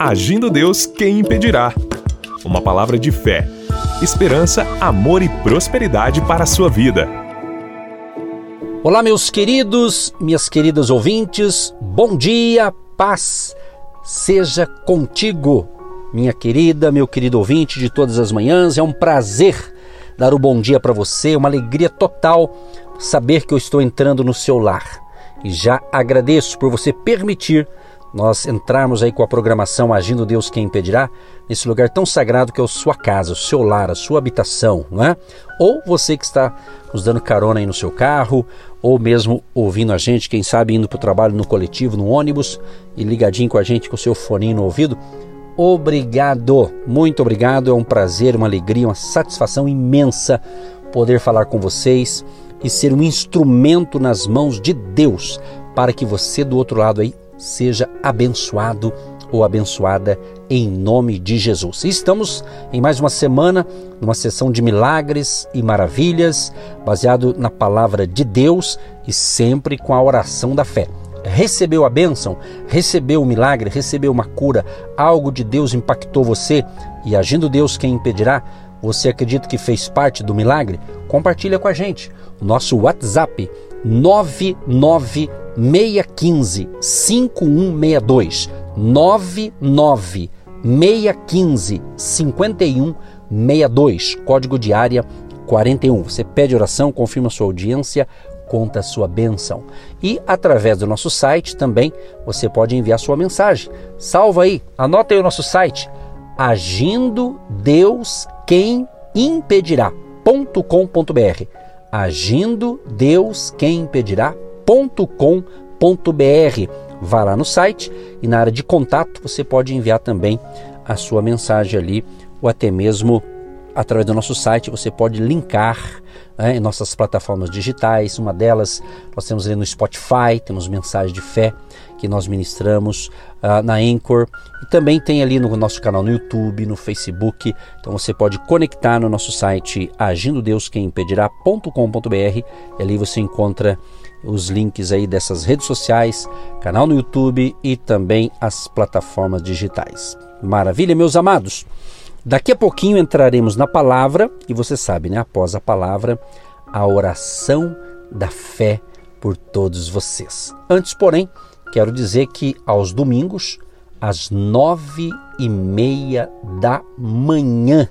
Agindo Deus, quem impedirá? Uma palavra de fé, esperança, amor e prosperidade para a sua vida. Olá, meus queridos, minhas queridas ouvintes, bom dia, paz seja contigo, minha querida, meu querido ouvinte de todas as manhãs. É um prazer dar o bom dia para você, uma alegria total saber que eu estou entrando no seu lar. E já agradeço por você permitir nós entrarmos aí com a programação Agindo Deus Quem Impedirá, nesse lugar tão sagrado que é a sua casa, o seu lar, a sua habitação, não é? Ou você que está nos dando carona aí no seu carro, ou mesmo ouvindo a gente, quem sabe indo para o trabalho no coletivo, no ônibus e ligadinho com a gente com o seu fone no ouvido. Obrigado, muito obrigado. É um prazer, uma alegria, uma satisfação imensa poder falar com vocês e ser um instrumento nas mãos de Deus para que você do outro lado aí seja abençoado ou abençoada em nome de Jesus. Estamos em mais uma semana, numa sessão de milagres e maravilhas, baseado na palavra de Deus e sempre com a oração da fé. Recebeu a bênção, recebeu o milagre, recebeu uma cura, algo de Deus impactou você e agindo Deus quem impedirá? Você acredita que fez parte do milagre? Compartilha com a gente. Nosso WhatsApp 99615 5162 99615 5162, código de área 41. Você pede oração, confirma sua audiência, conta sua bênção. E através do nosso site também você pode enviar sua mensagem. Salva aí, anota aí o nosso site agindo Deus quem. Agindo Deus quem. Vá lá no site e na área de contato você pode enviar também a sua mensagem ali ou até mesmo através do nosso site você pode linkar né, em nossas plataformas digitais. Uma delas nós temos ali no Spotify, temos mensagem de fé que nós ministramos uh, na Anchor e também tem ali no nosso canal no YouTube, no Facebook. Então você pode conectar no nosso site agindo Deus quem impedirá.com.br e ali você encontra os links aí dessas redes sociais, canal no YouTube e também as plataformas digitais. Maravilha, meus amados. Daqui a pouquinho entraremos na palavra e você sabe, né? Após a palavra, a oração da fé por todos vocês. Antes, porém, quero dizer que aos domingos, às nove e meia da manhã,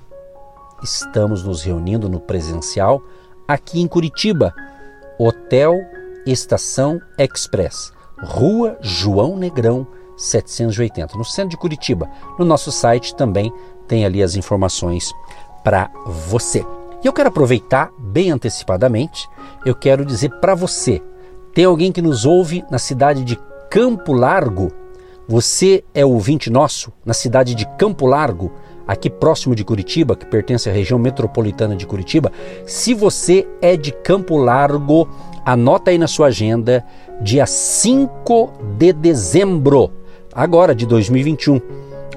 estamos nos reunindo no presencial aqui em Curitiba, Hotel Estação Express, Rua João Negrão 780, no centro de Curitiba. No nosso site também tem ali as informações para você. E eu quero aproveitar bem antecipadamente, eu quero dizer para você, tem alguém que nos ouve na cidade de Campo Largo? Você é ouvinte nosso na cidade de Campo Largo, aqui próximo de Curitiba, que pertence à região metropolitana de Curitiba. Se você é de Campo Largo, anota aí na sua agenda, dia 5 de dezembro, agora de 2021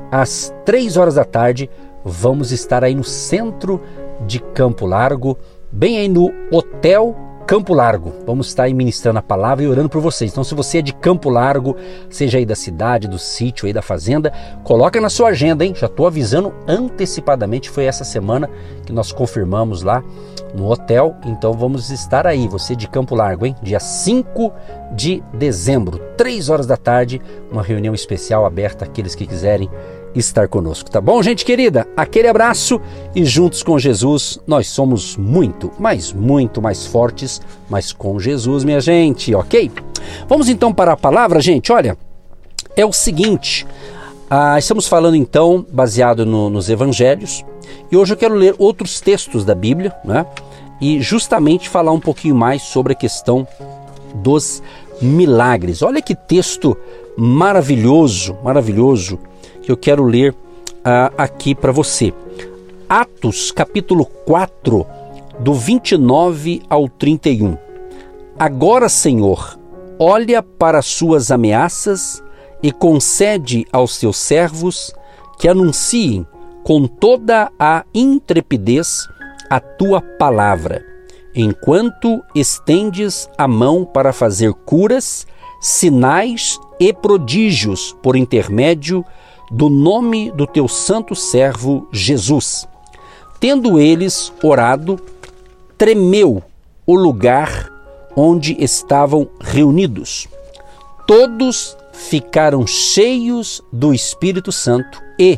às três horas da tarde, vamos estar aí no centro de Campo Largo, bem aí no Hotel Campo Largo. Vamos estar aí ministrando a palavra e orando por vocês. Então, se você é de Campo Largo, seja aí da cidade, do sítio, aí da fazenda, coloca na sua agenda, hein? Já estou avisando antecipadamente. Foi essa semana que nós confirmamos lá no hotel. Então, vamos estar aí. Você de Campo Largo, hein? Dia 5 de dezembro, 3 horas da tarde, uma reunião especial aberta àqueles que quiserem estar conosco, tá bom, gente querida? Aquele abraço e juntos com Jesus nós somos muito, mas muito mais fortes, mas com Jesus, minha gente, ok? Vamos então para a palavra, gente. Olha, é o seguinte. Ah, estamos falando então baseado no, nos evangelhos e hoje eu quero ler outros textos da Bíblia, né? E justamente falar um pouquinho mais sobre a questão dos milagres. Olha que texto maravilhoso, maravilhoso que eu quero ler uh, aqui para você. Atos, capítulo 4, do 29 ao 31. Agora, Senhor, olha para as suas ameaças e concede aos seus servos que anunciem com toda a intrepidez a tua palavra, enquanto estendes a mão para fazer curas, sinais e prodígios por intermédio do nome do teu santo servo Jesus. Tendo eles orado, tremeu o lugar onde estavam reunidos. Todos ficaram cheios do Espírito Santo e,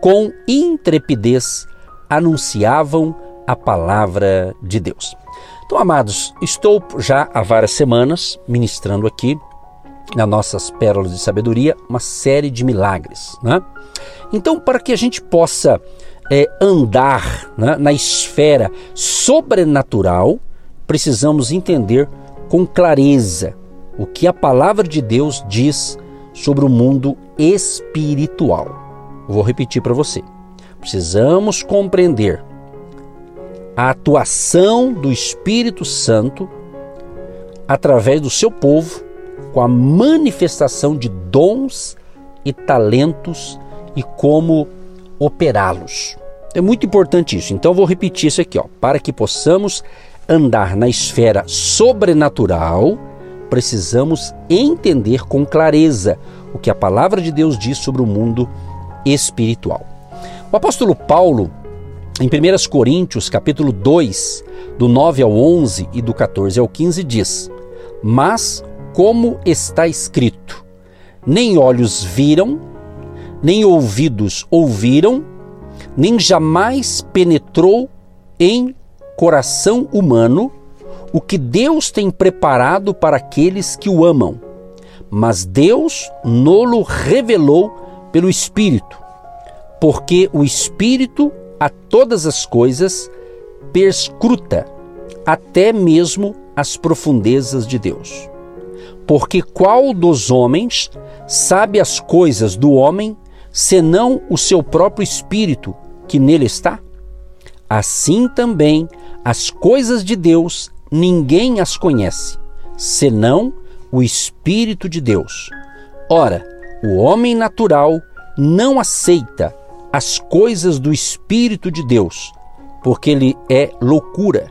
com intrepidez, anunciavam a palavra de Deus. Então, amados, estou já há várias semanas ministrando aqui nas nossas pérolas de sabedoria uma série de milagres. Né? Então, para que a gente possa é, andar né, na esfera sobrenatural, precisamos entender com clareza o que a palavra de Deus diz sobre o mundo espiritual. vou repetir para você. Precisamos compreender a atuação do Espírito Santo através do seu povo com a manifestação de dons e talentos e como operá-los. É muito importante isso. Então vou repetir isso aqui, ó, para que possamos andar na esfera sobrenatural, precisamos entender com clareza o que a palavra de Deus diz sobre o mundo espiritual. O apóstolo Paulo, em 1 Coríntios, capítulo 2, do 9 ao 11 e do 14 ao 15 diz: "Mas como está escrito: Nem olhos viram, nem ouvidos ouviram, nem jamais penetrou em coração humano o que Deus tem preparado para aqueles que o amam. Mas Deus nolo revelou pelo Espírito, porque o Espírito a todas as coisas perscruta, até mesmo as profundezas de Deus. Porque qual dos homens sabe as coisas do homem, senão o seu próprio espírito que nele está? Assim também as coisas de Deus ninguém as conhece, senão o Espírito de Deus. Ora, o homem natural não aceita as coisas do Espírito de Deus, porque ele é loucura,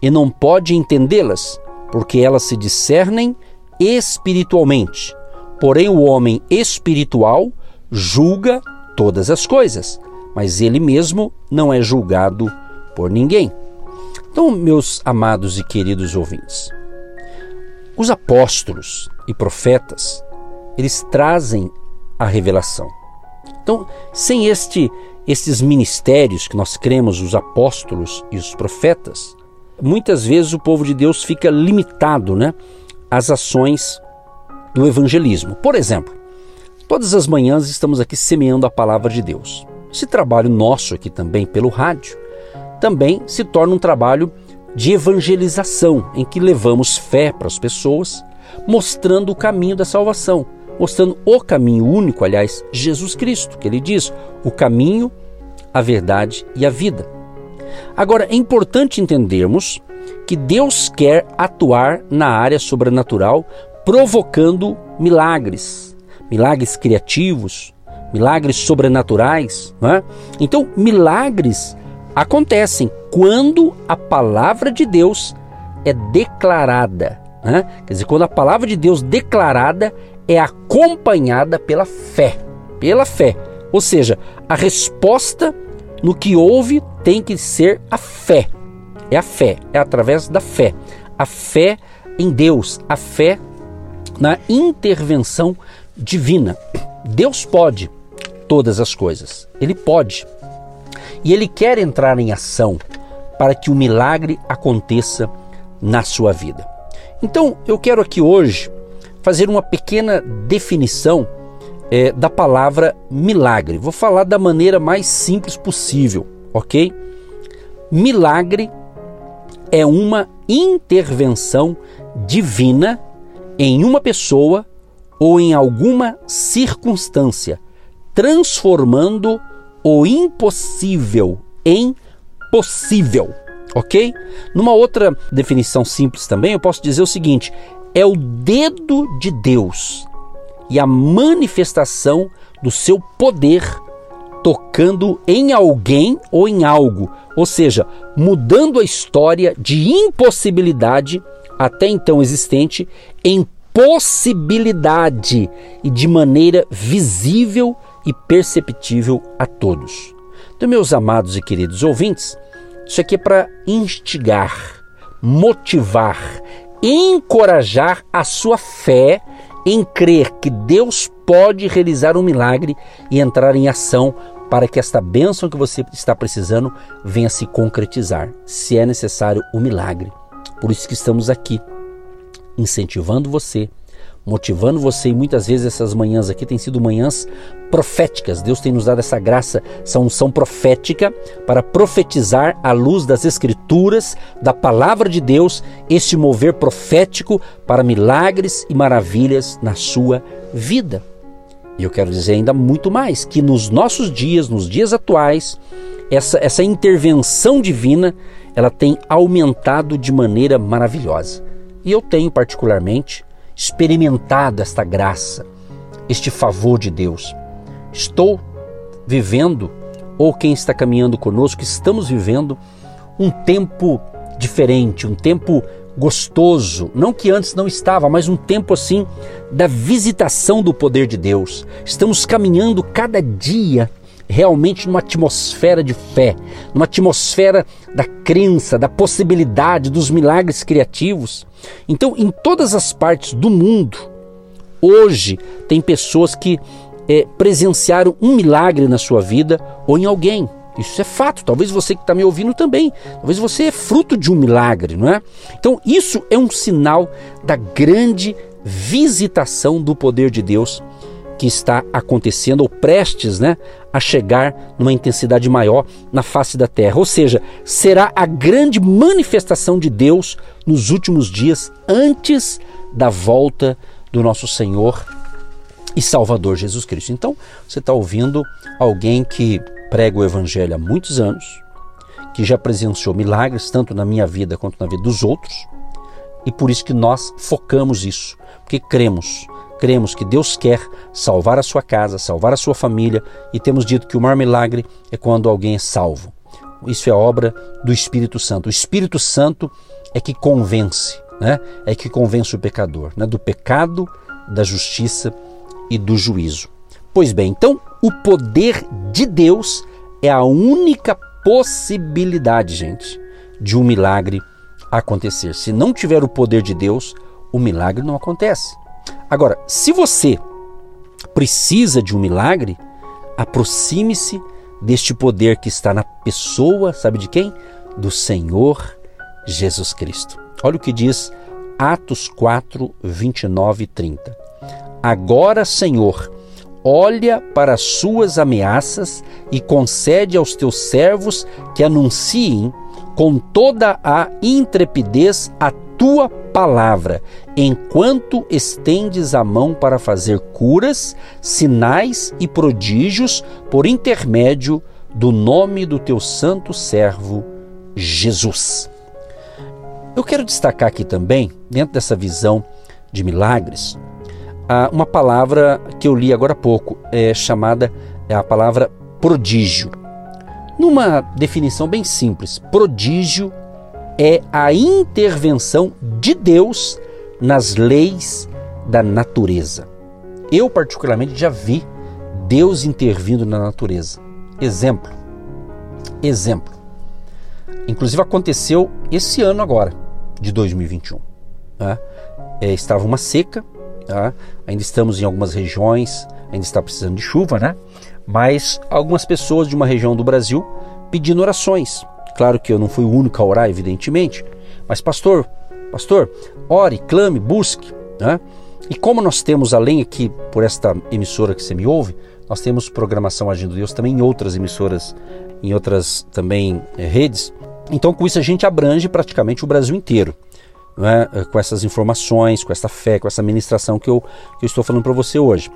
e não pode entendê-las, porque elas se discernem espiritualmente. Porém, o homem espiritual julga todas as coisas, mas ele mesmo não é julgado por ninguém. Então, meus amados e queridos ouvintes, os apóstolos e profetas, eles trazem a revelação. Então, sem este estes ministérios que nós cremos, os apóstolos e os profetas, muitas vezes o povo de Deus fica limitado, né, às ações do evangelismo. Por exemplo, todas as manhãs estamos aqui semeando a palavra de Deus. Esse trabalho nosso aqui também pelo rádio também se torna um trabalho de evangelização, em que levamos fé para as pessoas, mostrando o caminho da salvação, mostrando o caminho único, aliás, Jesus Cristo, que ele diz: o caminho, a verdade e a vida. Agora, é importante entendermos que Deus quer atuar na área sobrenatural, provocando milagres, milagres criativos, milagres sobrenaturais. É? Então, milagres acontecem quando a palavra de Deus é declarada. Né? Quer dizer, quando a palavra de Deus declarada é acompanhada pela fé. Pela fé. Ou seja, a resposta no que houve tem que ser a fé. É a fé, é através da fé. A fé em Deus, a fé na intervenção divina. Deus pode todas as coisas. Ele pode. E ele quer entrar em ação para que o milagre aconteça na sua vida. Então, eu quero aqui hoje fazer uma pequena definição é, da palavra milagre. Vou falar da maneira mais simples possível, ok? Milagre é uma intervenção divina em uma pessoa ou em alguma circunstância, transformando o impossível em possível, ok? Numa outra definição simples também, eu posso dizer o seguinte: é o dedo de Deus e a manifestação do seu poder tocando em alguém ou em algo, ou seja, mudando a história de impossibilidade até então existente em possibilidade e de maneira visível e perceptível a todos. Então, meus amados e queridos ouvintes, isso aqui é para instigar, motivar, encorajar a sua fé em crer que Deus pode realizar um milagre e entrar em ação para que esta bênção que você está precisando venha se concretizar, se é necessário o um milagre. Por isso que estamos aqui, incentivando você motivando você e muitas vezes essas manhãs aqui têm sido manhãs proféticas. Deus tem nos dado essa graça, essa unção profética para profetizar à luz das escrituras, da palavra de Deus, este mover profético para milagres e maravilhas na sua vida. E eu quero dizer ainda muito mais, que nos nossos dias, nos dias atuais, essa, essa intervenção divina, ela tem aumentado de maneira maravilhosa. E eu tenho particularmente experimentado esta graça, este favor de Deus. Estou vivendo, ou quem está caminhando conosco, estamos vivendo um tempo diferente, um tempo gostoso, não que antes não estava, mas um tempo assim da visitação do poder de Deus. Estamos caminhando cada dia realmente numa atmosfera de fé, numa atmosfera da crença, da possibilidade, dos milagres criativos. Então, em todas as partes do mundo, hoje tem pessoas que é, presenciaram um milagre na sua vida ou em alguém. Isso é fato. Talvez você que está me ouvindo também. Talvez você é fruto de um milagre, não é? Então, isso é um sinal da grande visitação do poder de Deus que está acontecendo ou prestes né, a chegar numa intensidade maior na face da terra. Ou seja, será a grande manifestação de Deus nos últimos dias antes da volta do nosso Senhor e Salvador Jesus Cristo. Então, você está ouvindo alguém que prega o Evangelho há muitos anos, que já presenciou milagres tanto na minha vida quanto na vida dos outros, e por isso que nós focamos isso, porque cremos cremos que Deus quer salvar a sua casa, salvar a sua família e temos dito que o maior milagre é quando alguém é salvo. Isso é obra do Espírito Santo. O Espírito Santo é que convence, né? é que convence o pecador né? do pecado, da justiça e do juízo. Pois bem, então o poder de Deus é a única possibilidade, gente, de um milagre acontecer. Se não tiver o poder de Deus, o milagre não acontece. Agora, se você precisa de um milagre, aproxime-se deste poder que está na pessoa, sabe de quem? Do Senhor Jesus Cristo. Olha o que diz Atos 4, 29 e 30. Agora, Senhor, olha para as suas ameaças e concede aos teus servos que anunciem com toda a intrepidez a tua palavra, enquanto estendes a mão para fazer curas, sinais e prodígios por intermédio do nome do teu santo servo Jesus. Eu quero destacar aqui também, dentro dessa visão de milagres, uma palavra que eu li agora há pouco, é chamada é a palavra prodígio. Numa definição bem simples, prodígio é a intervenção de Deus nas leis da natureza. Eu, particularmente, já vi Deus intervindo na natureza. Exemplo. Exemplo. Inclusive aconteceu esse ano agora, de 2021. Tá? É, estava uma seca, tá? ainda estamos em algumas regiões, ainda está precisando de chuva, né? Mas algumas pessoas de uma região do Brasil pedindo orações. Claro que eu não fui o único a orar, evidentemente, mas pastor, pastor, ore, clame, busque, né? E como nós temos, além aqui por esta emissora que você me ouve, nós temos programação Agindo Deus também em outras emissoras, em outras também é, redes. Então, com isso, a gente abrange praticamente o Brasil inteiro. Né? Com essas informações, com essa fé, com essa ministração que eu, que eu estou falando para você hoje.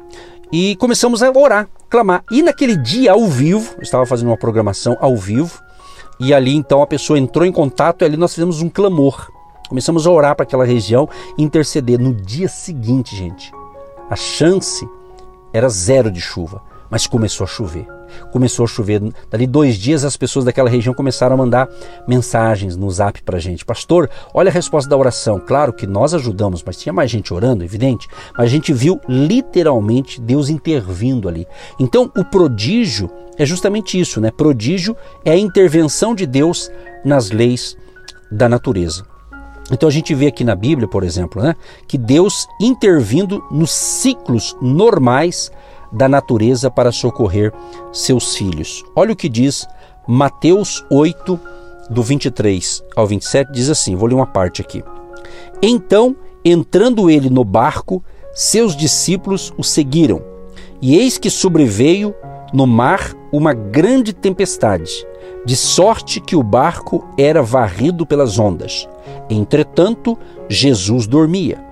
E começamos a orar, clamar. E naquele dia, ao vivo, eu estava fazendo uma programação ao vivo, e ali então a pessoa entrou em contato e ali nós fizemos um clamor. Começamos a orar para aquela região e interceder. No dia seguinte, gente, a chance era zero de chuva. mas começou a chover. Começou a chover. Dali dois dias, as pessoas daquela região começaram a mandar mensagens no zap para gente. Pastor, olha a resposta da oração. Claro que nós ajudamos, mas tinha mais gente orando, evidente. Mas a gente viu literalmente Deus intervindo ali. Então, o prodígio é justamente isso, né? Prodígio é a intervenção de Deus nas leis da natureza. Então a gente vê aqui na Bíblia, por exemplo, né, que Deus intervindo nos ciclos normais da natureza para socorrer seus filhos. Olha o que diz Mateus 8, do 23 ao 27, diz assim: vou ler uma parte aqui. Então, entrando ele no barco, seus discípulos o seguiram. E eis que sobreveio no mar uma grande tempestade, de sorte que o barco era varrido pelas ondas. Entretanto, Jesus dormia.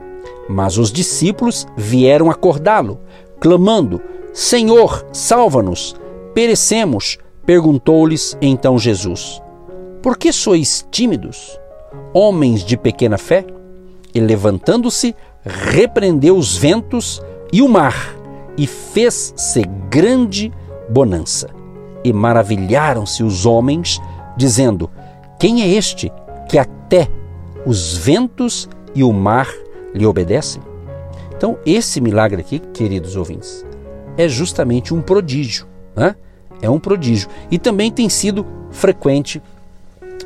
Mas os discípulos vieram acordá-lo, clamando: Senhor, salva-nos! Perecemos! Perguntou-lhes então Jesus: Por que sois tímidos, homens de pequena fé? E levantando-se, repreendeu os ventos e o mar, e fez-se grande bonança. E maravilharam-se os homens, dizendo: Quem é este que até os ventos e o mar lhe obedecem? Então, esse milagre aqui, queridos ouvintes, é justamente um prodígio. Né? É um prodígio. E também tem sido frequente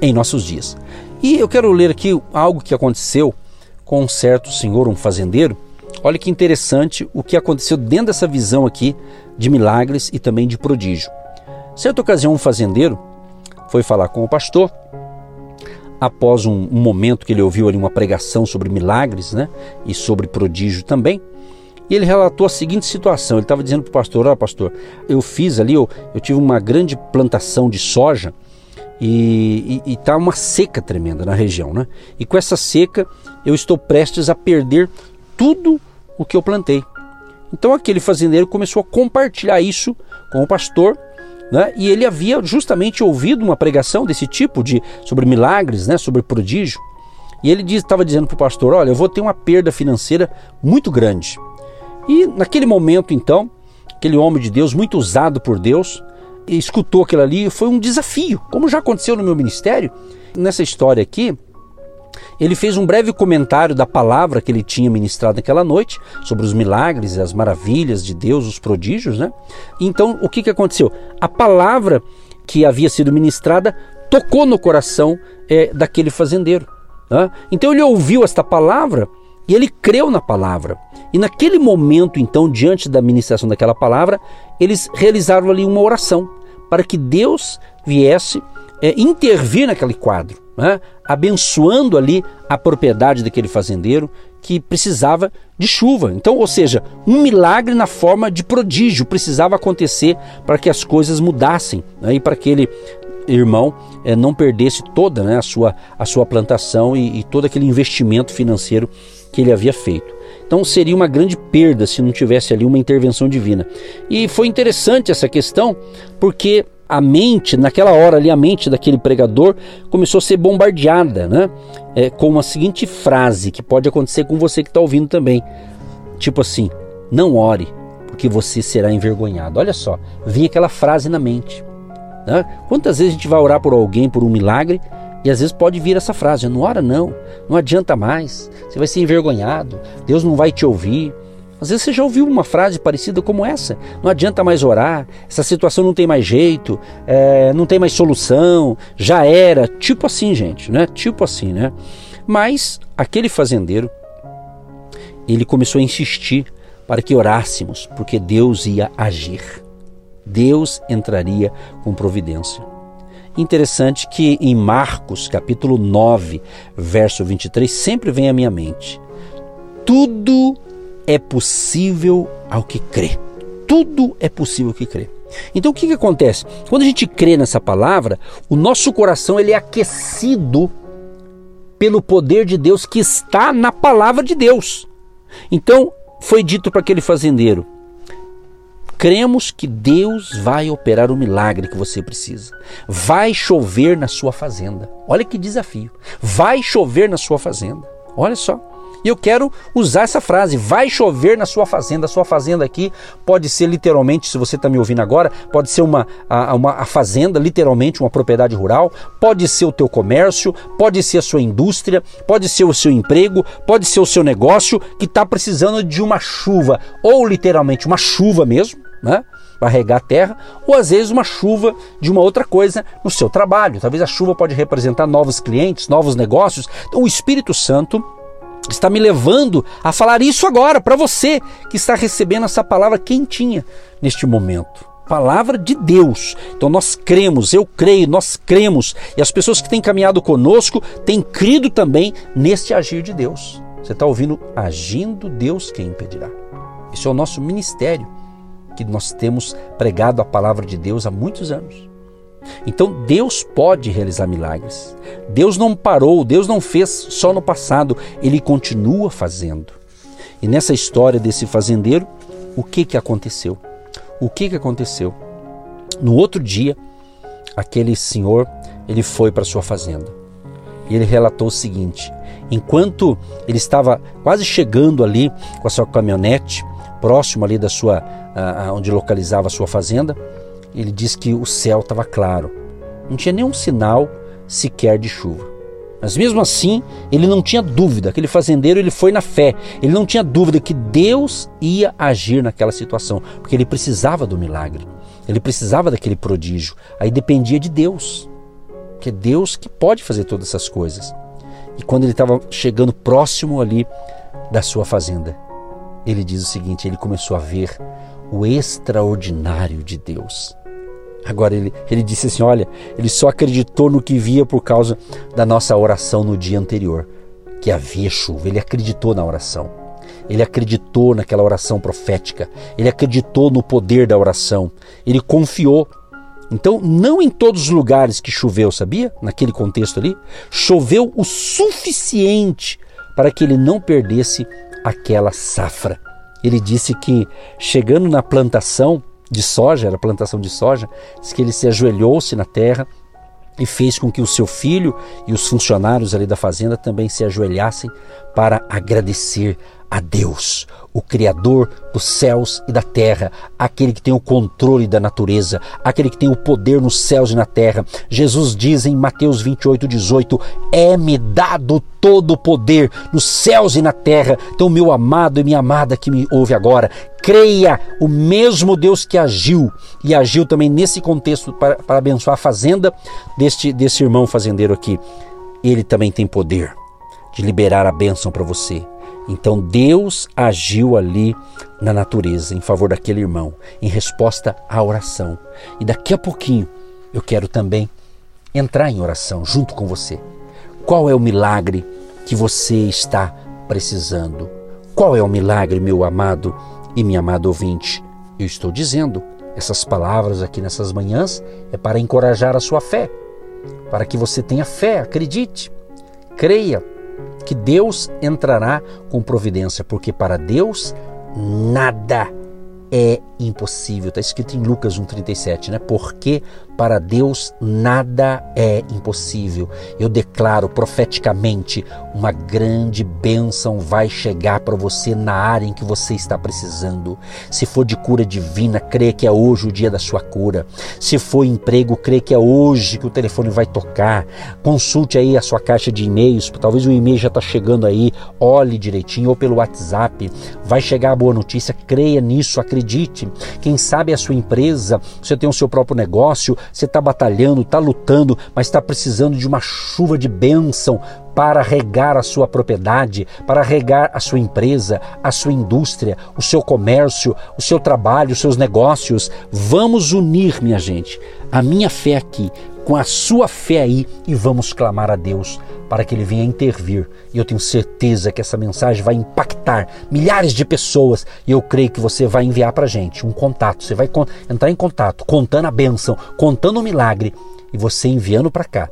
em nossos dias. E eu quero ler aqui algo que aconteceu com um certo senhor, um fazendeiro. Olha que interessante o que aconteceu dentro dessa visão aqui de milagres e também de prodígio. Certa ocasião, um fazendeiro foi falar com o pastor após um, um, momento que ele ouviu ali uma pregação sobre milagres né, e sobre prodígio também. E ele relatou a seguinte situação: ele estava dizendo para o pastor, olha pastor, eu fiz ali, eu, eu tive uma grande plantação de soja e está uma seca tremenda na região, né? E com essa seca eu estou prestes a perder tudo o que eu plantei. Então aquele fazendeiro começou a compartilhar isso com o pastor né? E ele havia justamente ouvido uma pregação desse tipo de sobre milagres, né? Sobre prodígio. E ele estava dizendo para o pastor: Olha, eu vou ter uma perda financeira muito grande. E naquele momento, então, aquele homem de Deus, muito usado por Deus, escutou aquilo ali, foi um desafio, como já aconteceu no meu ministério. Nessa história aqui, ele fez um breve comentário da palavra que ele tinha ministrado naquela noite, sobre os milagres e as maravilhas de Deus, os prodígios, né? Então, o que, que aconteceu? A palavra que havia sido ministrada tocou no coração é, daquele fazendeiro. Né? Então, ele ouviu esta palavra e ele creu na palavra. E naquele momento, então, diante da ministração daquela palavra, eles realizaram ali uma oração para que Deus viesse é, intervir naquele quadro, né? abençoando ali a propriedade daquele fazendeiro que precisava de chuva. Então, ou seja, um milagre na forma de prodígio precisava acontecer para que as coisas mudassem né? e para que ele irmão é, não perdesse toda né, a, sua, a sua plantação e, e todo aquele investimento financeiro que ele havia feito. Então seria uma grande perda se não tivesse ali uma intervenção divina. E foi interessante essa questão, porque a mente, naquela hora ali, a mente daquele pregador começou a ser bombardeada, né? É, com a seguinte frase que pode acontecer com você que está ouvindo também. Tipo assim, não ore, porque você será envergonhado. Olha só, vinha aquela frase na mente. Né? Quantas vezes a gente vai orar por alguém, por um milagre, e às vezes pode vir essa frase: não ora não, não adianta mais, você vai ser envergonhado, Deus não vai te ouvir. Às vezes você já ouviu uma frase parecida como essa: não adianta mais orar, essa situação não tem mais jeito, é, não tem mais solução, já era. Tipo assim, gente, né? Tipo assim, né? Mas aquele fazendeiro, ele começou a insistir para que orássemos, porque Deus ia agir. Deus entraria com providência. Interessante que em Marcos, capítulo 9, verso 23, sempre vem à minha mente: tudo é possível ao que crê. Tudo é possível ao que crê. Então o que, que acontece? Quando a gente crê nessa palavra, o nosso coração ele é aquecido pelo poder de Deus que está na palavra de Deus. Então foi dito para aquele fazendeiro: Cremos que Deus vai operar o milagre que você precisa. Vai chover na sua fazenda. Olha que desafio. Vai chover na sua fazenda. Olha só. E eu quero usar essa frase: vai chover na sua fazenda. A sua fazenda aqui pode ser literalmente, se você está me ouvindo agora, pode ser uma, a, uma a fazenda, literalmente uma propriedade rural, pode ser o teu comércio, pode ser a sua indústria, pode ser o seu emprego, pode ser o seu negócio que está precisando de uma chuva, ou literalmente uma chuva mesmo, né? Para regar a terra, ou às vezes uma chuva de uma outra coisa no seu trabalho. Talvez a chuva pode representar novos clientes, novos negócios. Então o Espírito Santo está me levando a falar isso agora para você que está recebendo essa palavra quentinha neste momento. Palavra de Deus. Então nós cremos, eu creio, nós cremos. E as pessoas que têm caminhado conosco têm crido também neste agir de Deus. Você está ouvindo? Agindo Deus quem impedirá. Esse é o nosso ministério que nós temos pregado a palavra de Deus há muitos anos. Então Deus pode realizar milagres. Deus não parou, Deus não fez só no passado, ele continua fazendo. E nessa história desse fazendeiro, o que que aconteceu? O que que aconteceu? No outro dia, aquele senhor, ele foi para sua fazenda. E ele relatou o seguinte: enquanto ele estava quase chegando ali com a sua caminhonete, próximo ali da sua onde localizava a sua fazenda, ele diz que o céu estava claro. Não tinha nenhum sinal sequer de chuva. Mas mesmo assim, ele não tinha dúvida, aquele fazendeiro ele foi na fé. Ele não tinha dúvida que Deus ia agir naquela situação, porque ele precisava do milagre. Ele precisava daquele prodígio. Aí dependia de Deus. Que é Deus que pode fazer todas essas coisas. E quando ele estava chegando próximo ali da sua fazenda, ele diz o seguinte: ele começou a ver o extraordinário de Deus. Agora ele, ele disse assim: olha, ele só acreditou no que via por causa da nossa oração no dia anterior, que havia chuva. Ele acreditou na oração. Ele acreditou naquela oração profética. Ele acreditou no poder da oração. Ele confiou. Então, não em todos os lugares que choveu, sabia? Naquele contexto ali, choveu o suficiente para que ele não perdesse aquela safra. Ele disse que chegando na plantação, de soja, era plantação de soja, diz que ele se ajoelhou-se na terra e fez com que o seu filho e os funcionários ali da fazenda também se ajoelhassem para agradecer a Deus, o Criador dos céus e da terra, aquele que tem o controle da natureza, aquele que tem o poder nos céus e na terra. Jesus diz em Mateus 28, 18: É-me dado todo o poder nos céus e na terra. Então, meu amado e minha amada que me ouve agora, creia o mesmo Deus que agiu e agiu também nesse contexto para, para abençoar a fazenda deste, desse irmão fazendeiro aqui. Ele também tem poder de liberar a bênção para você. Então Deus agiu ali na natureza em favor daquele irmão, em resposta à oração. E daqui a pouquinho eu quero também entrar em oração junto com você. Qual é o milagre que você está precisando? Qual é o milagre, meu amado e minha amada ouvinte? Eu estou dizendo, essas palavras aqui nessas manhãs é para encorajar a sua fé, para que você tenha fé, acredite, creia, que Deus entrará com providência, porque para Deus nada é impossível. Está escrito em Lucas 1,37, né? Porque para Deus nada é impossível. Eu declaro profeticamente: uma grande bênção vai chegar para você na área em que você está precisando. Se for de cura divina, crê que é hoje o dia da sua cura. Se for emprego, crê que é hoje que o telefone vai tocar. Consulte aí a sua caixa de e-mails, talvez o e-mail já está chegando aí. Olhe direitinho ou pelo WhatsApp. Vai chegar a boa notícia, creia nisso, acredite. Quem sabe a sua empresa, você tem o seu próprio negócio, você está batalhando, está lutando, mas está precisando de uma chuva de bênção para regar a sua propriedade, para regar a sua empresa, a sua indústria, o seu comércio, o seu trabalho, os seus negócios. Vamos unir, minha gente, a minha fé aqui com a sua fé aí e vamos clamar a Deus para que Ele venha intervir. E eu tenho certeza que essa mensagem vai impactar milhares de pessoas e eu creio que você vai enviar para gente um contato. Você vai entrar em contato, contando a bênção, contando o milagre e você enviando para cá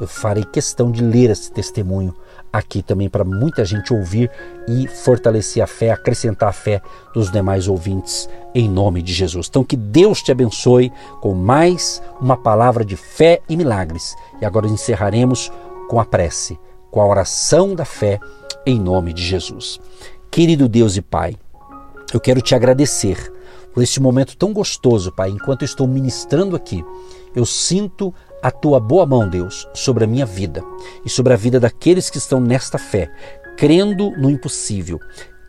eu farei questão de ler esse testemunho aqui também para muita gente ouvir e fortalecer a fé, acrescentar a fé dos demais ouvintes em nome de Jesus. Então que Deus te abençoe com mais uma palavra de fé e milagres. E agora encerraremos com a prece, com a oração da fé em nome de Jesus. Querido Deus e Pai, eu quero te agradecer por este momento tão gostoso, Pai. Enquanto eu estou ministrando aqui, eu sinto a tua boa mão, Deus, sobre a minha vida e sobre a vida daqueles que estão nesta fé, crendo no impossível,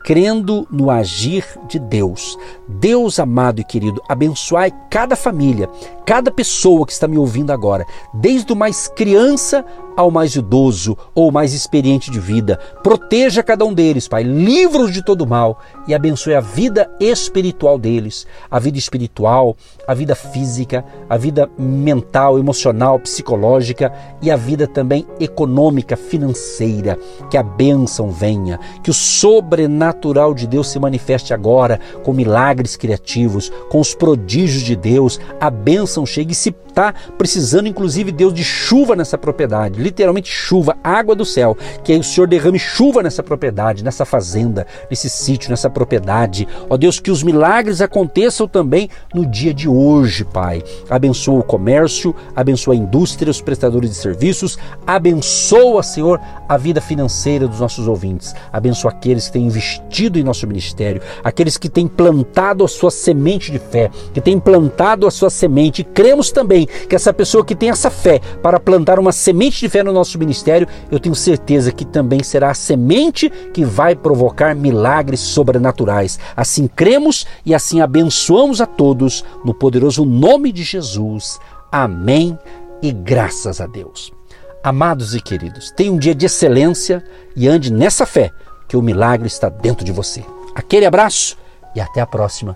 crendo no agir de Deus. Deus amado e querido, abençoai cada família, cada pessoa que está me ouvindo agora, desde o mais criança ao mais idoso ou mais experiente de vida. Proteja cada um deles, Pai. Livra-os de todo mal e abençoe a vida espiritual deles, a vida espiritual, a vida física, a vida mental, emocional, psicológica e a vida também econômica, financeira. Que a bênção venha, que o sobrenatural de Deus se manifeste agora com milagres criativos, com os prodígios de Deus. A bênção chegue e se está precisando, inclusive, Deus de chuva nessa propriedade, literalmente chuva, água do céu, que aí o Senhor derrame chuva nessa propriedade, nessa fazenda, nesse sítio, nessa propriedade. Ó Deus, que os milagres aconteçam também no dia de hoje, Pai. Abençoa o comércio, abençoa a indústria, os prestadores de serviços, abençoa, Senhor, a vida financeira dos nossos ouvintes. Abençoa aqueles que têm investido em nosso ministério, aqueles que têm plantado a sua semente de fé, que têm plantado a sua semente. E cremos também que essa pessoa que tem essa fé para plantar uma semente de fé no nosso ministério, eu tenho certeza que também será a semente que vai provocar milagres sobrenaturais. Assim cremos e assim abençoamos a todos no poderoso nome de Jesus. Amém e graças a Deus. Amados e queridos, tenha um dia de excelência e ande nessa fé que o milagre está dentro de você. Aquele abraço e até a próxima